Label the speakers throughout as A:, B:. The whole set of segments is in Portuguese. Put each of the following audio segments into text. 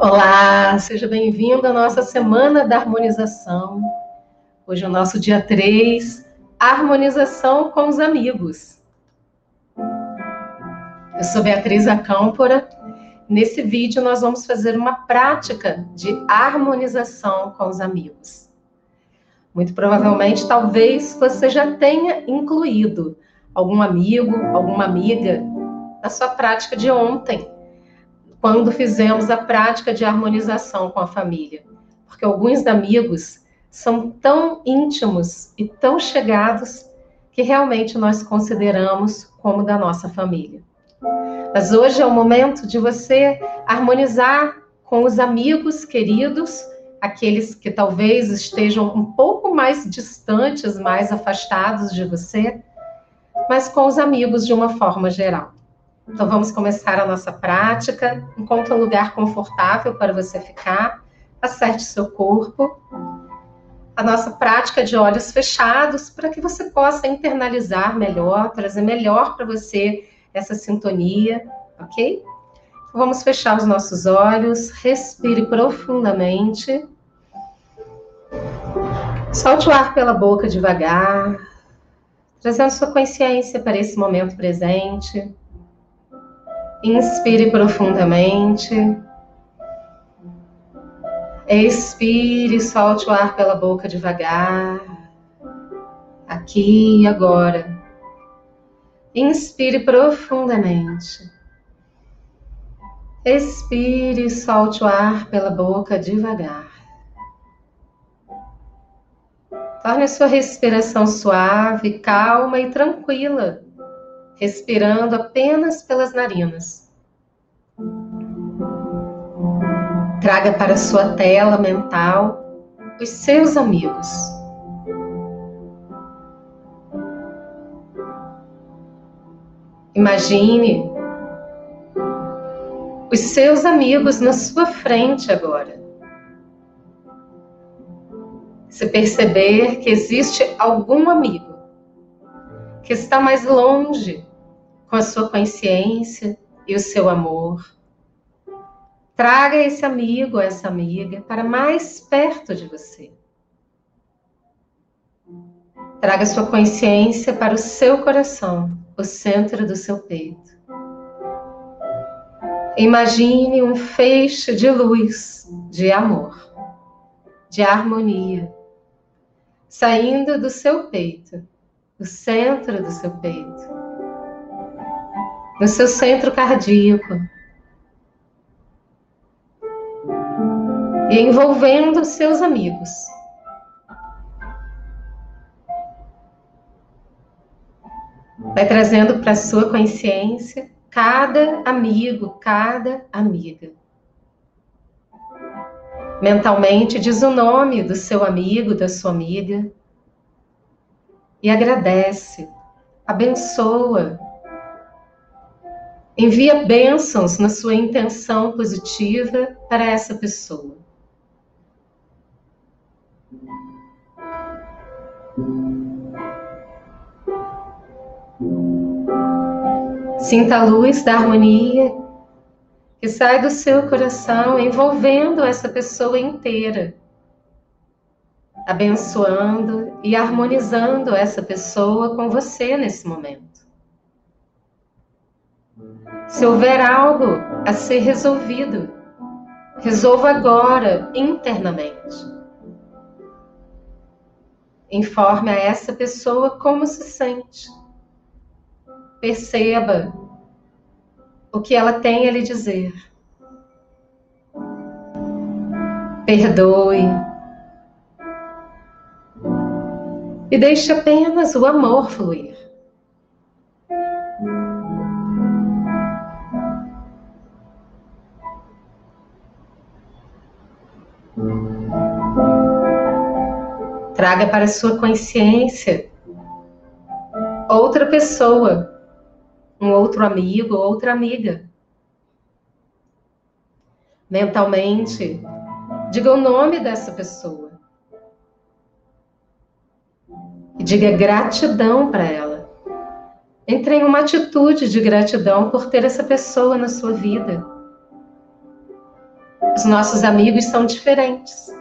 A: Olá, seja bem-vindo à nossa Semana da Harmonização. Hoje é o nosso dia 3, Harmonização com os Amigos. Eu sou Beatriz Acâmpora. Nesse vídeo, nós vamos fazer uma prática de harmonização com os amigos. Muito provavelmente, talvez você já tenha incluído algum amigo, alguma amiga na sua prática de ontem quando fizemos a prática de harmonização com a família. Porque alguns amigos são tão íntimos e tão chegados que realmente nós consideramos como da nossa família. Mas hoje é o momento de você harmonizar com os amigos queridos, aqueles que talvez estejam um pouco mais distantes, mais afastados de você, mas com os amigos de uma forma geral. Então vamos começar a nossa prática. Encontre um lugar confortável para você ficar. Acerte seu corpo. A nossa prática de olhos fechados para que você possa internalizar melhor, trazer melhor para você essa sintonia, ok? Então, vamos fechar os nossos olhos, respire profundamente. Solte o ar pela boca devagar, trazendo sua consciência para esse momento presente. Inspire profundamente. Expire, solte o ar pela boca devagar. Aqui e agora. Inspire profundamente. Expire, solte o ar pela boca devagar. Torne sua respiração suave, calma e tranquila respirando apenas pelas narinas. Traga para sua tela mental os seus amigos. Imagine os seus amigos na sua frente agora. Se perceber que existe algum amigo que está mais longe com a sua consciência e o seu amor. Traga esse amigo, essa amiga, para mais perto de você. Traga sua consciência para o seu coração, o centro do seu peito. Imagine um feixe de luz, de amor, de harmonia, saindo do seu peito, do centro do seu peito no seu centro cardíaco. E envolvendo seus amigos. Vai trazendo para sua consciência cada amigo, cada amiga. Mentalmente diz o nome do seu amigo, da sua amiga. E agradece, abençoa, Envia bênçãos na sua intenção positiva para essa pessoa. Sinta a luz da harmonia que sai do seu coração, envolvendo essa pessoa inteira, abençoando e harmonizando essa pessoa com você nesse momento. Se houver algo a ser resolvido, resolva agora, internamente. Informe a essa pessoa como se sente. Perceba o que ela tem a lhe dizer. Perdoe. E deixe apenas o amor fluir. Traga para sua consciência outra pessoa, um outro amigo, outra amiga. Mentalmente, diga o nome dessa pessoa. E diga gratidão para ela. Entre em uma atitude de gratidão por ter essa pessoa na sua vida. Os nossos amigos são diferentes.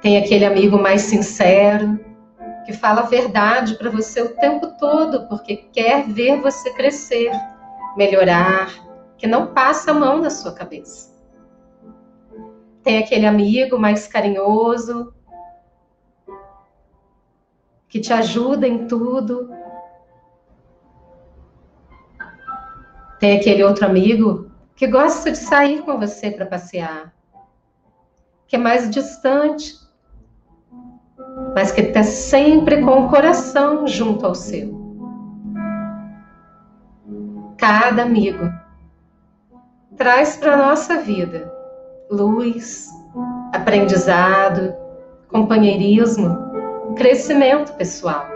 A: Tem aquele amigo mais sincero, que fala a verdade para você o tempo todo, porque quer ver você crescer, melhorar, que não passa a mão na sua cabeça. Tem aquele amigo mais carinhoso, que te ajuda em tudo. Tem aquele outro amigo que gosta de sair com você para passear, que é mais distante, mas que está sempre com o coração junto ao seu. Cada amigo traz para a nossa vida luz, aprendizado, companheirismo, crescimento pessoal.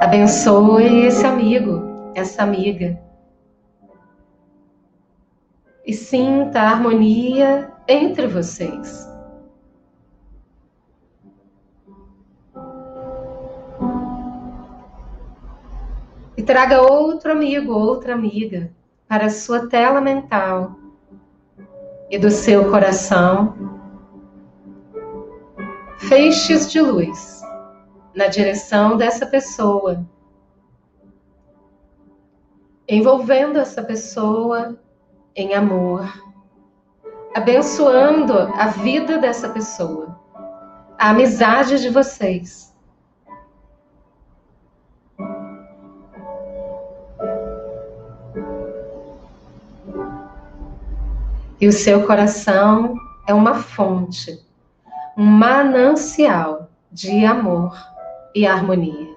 A: Abençoe esse amigo, essa amiga. E sinta a harmonia entre vocês. E traga outro amigo, outra amiga para a sua tela mental e do seu coração feixes de luz na direção dessa pessoa, envolvendo essa pessoa em amor, abençoando a vida dessa pessoa, a amizade de vocês. E o seu coração é uma fonte, um manancial de amor e harmonia.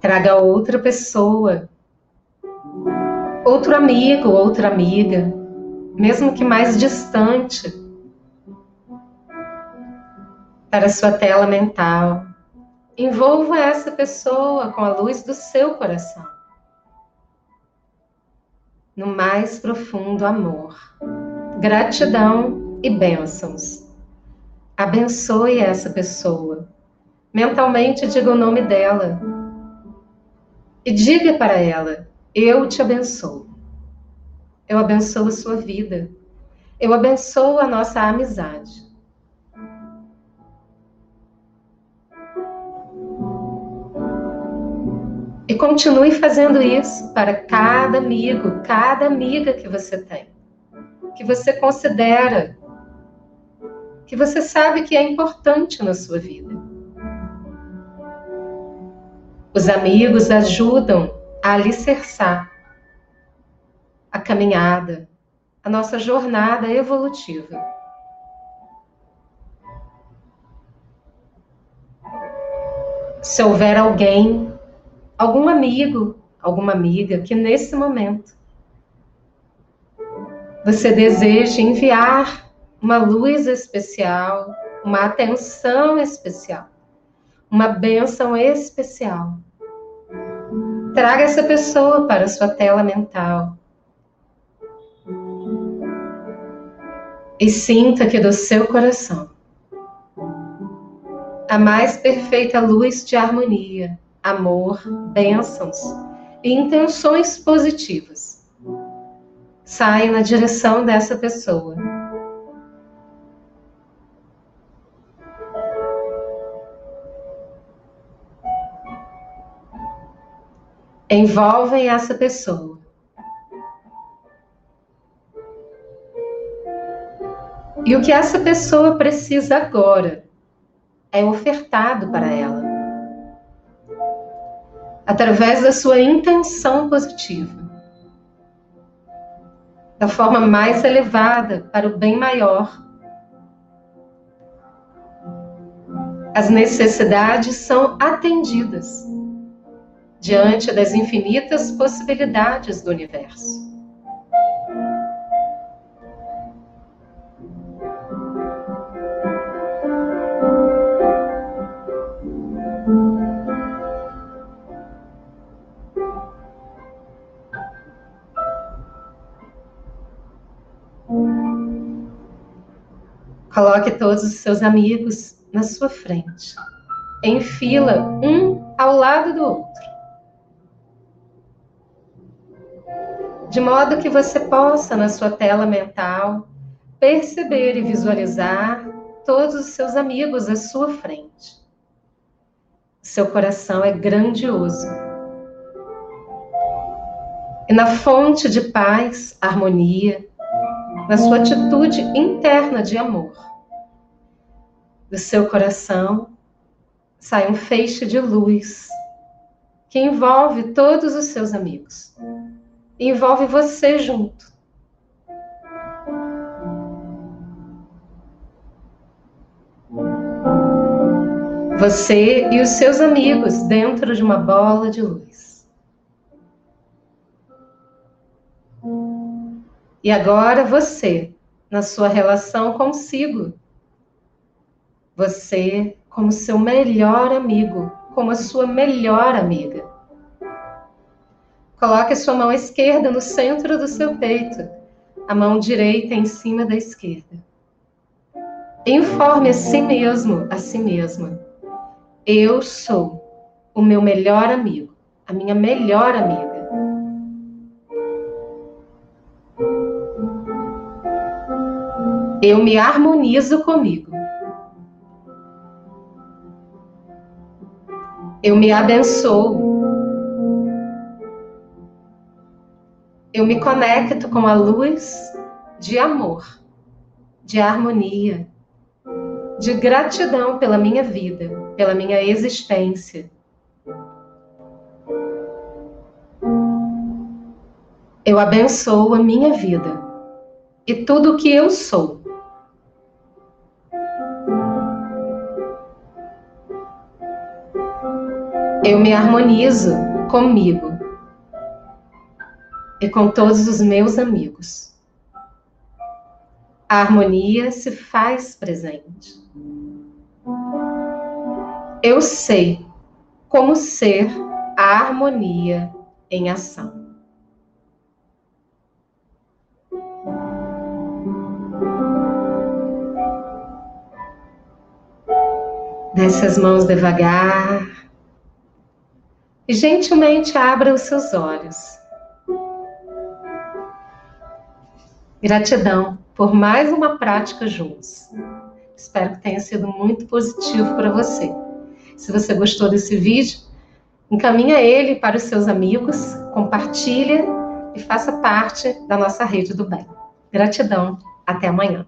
A: Traga outra pessoa, outro amigo, outra amiga, mesmo que mais distante para sua tela mental. Envolva essa pessoa com a luz do seu coração. No mais profundo amor, gratidão e bênçãos. Abençoe essa pessoa. Mentalmente diga o nome dela. E diga para ela: Eu te abençoo. Eu abençoo a sua vida. Eu abençoo a nossa amizade. E continue fazendo isso para cada amigo, cada amiga que você tem, que você considera, que você sabe que é importante na sua vida. Os amigos ajudam a alicerçar a caminhada, a nossa jornada evolutiva. Se houver alguém algum amigo, alguma amiga que nesse momento você deseja enviar uma luz especial, uma atenção especial, uma bênção especial. Traga essa pessoa para a sua tela mental. E sinta que do seu coração a mais perfeita luz de harmonia amor, bênçãos e intenções positivas. Saia na direção dessa pessoa. Envolvem essa pessoa. E o que essa pessoa precisa agora é ofertado para ela através da sua intenção positiva, da forma mais elevada para o bem maior. As necessidades são atendidas diante das infinitas possibilidades do universo. Coloque todos os seus amigos na sua frente, em fila, um ao lado do outro. De modo que você possa, na sua tela mental, perceber e visualizar todos os seus amigos à sua frente. Seu coração é grandioso. E na fonte de paz, harmonia, na sua atitude interna de amor, do seu coração sai um feixe de luz que envolve todos os seus amigos, envolve você junto. Você e os seus amigos dentro de uma bola de luz. E agora você, na sua relação consigo. Você como seu melhor amigo, como a sua melhor amiga. Coloque a sua mão esquerda no centro do seu peito, a mão direita em cima da esquerda. Informe a si mesmo, a si mesma eu sou o meu melhor amigo, a minha melhor amiga. Eu me harmonizo comigo. Eu me abençoo. Eu me conecto com a luz de amor, de harmonia, de gratidão pela minha vida, pela minha existência. Eu abençoo a minha vida e tudo o que eu sou. Eu me harmonizo comigo e com todos os meus amigos. A harmonia se faz presente. Eu sei como ser a harmonia em ação. Desce as mãos devagar e gentilmente abra os seus olhos. Gratidão por mais uma prática juntos. Espero que tenha sido muito positivo para você. Se você gostou desse vídeo, encaminha ele para os seus amigos, compartilha e faça parte da nossa rede do bem. Gratidão, até amanhã.